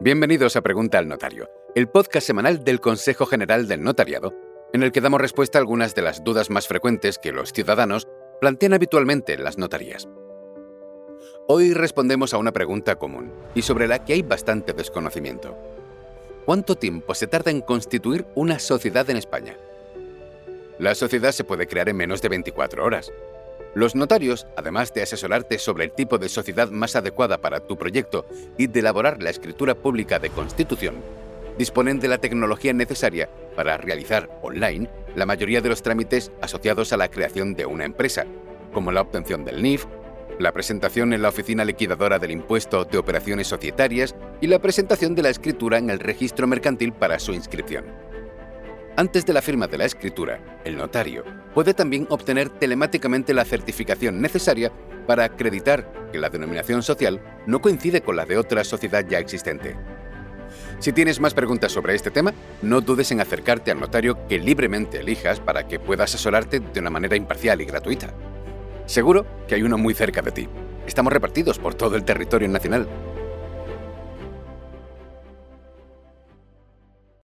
Bienvenidos a Pregunta al Notario, el podcast semanal del Consejo General del Notariado, en el que damos respuesta a algunas de las dudas más frecuentes que los ciudadanos plantean habitualmente en las notarías. Hoy respondemos a una pregunta común y sobre la que hay bastante desconocimiento. ¿Cuánto tiempo se tarda en constituir una sociedad en España? La sociedad se puede crear en menos de 24 horas, los notarios, además de asesorarte sobre el tipo de sociedad más adecuada para tu proyecto y de elaborar la escritura pública de constitución, disponen de la tecnología necesaria para realizar online la mayoría de los trámites asociados a la creación de una empresa, como la obtención del NIF, la presentación en la oficina liquidadora del impuesto de operaciones societarias y la presentación de la escritura en el registro mercantil para su inscripción. Antes de la firma de la escritura, el notario puede también obtener telemáticamente la certificación necesaria para acreditar que la denominación social no coincide con la de otra sociedad ya existente. Si tienes más preguntas sobre este tema, no dudes en acercarte al notario que libremente elijas para que pueda asesorarte de una manera imparcial y gratuita. Seguro que hay uno muy cerca de ti. Estamos repartidos por todo el territorio nacional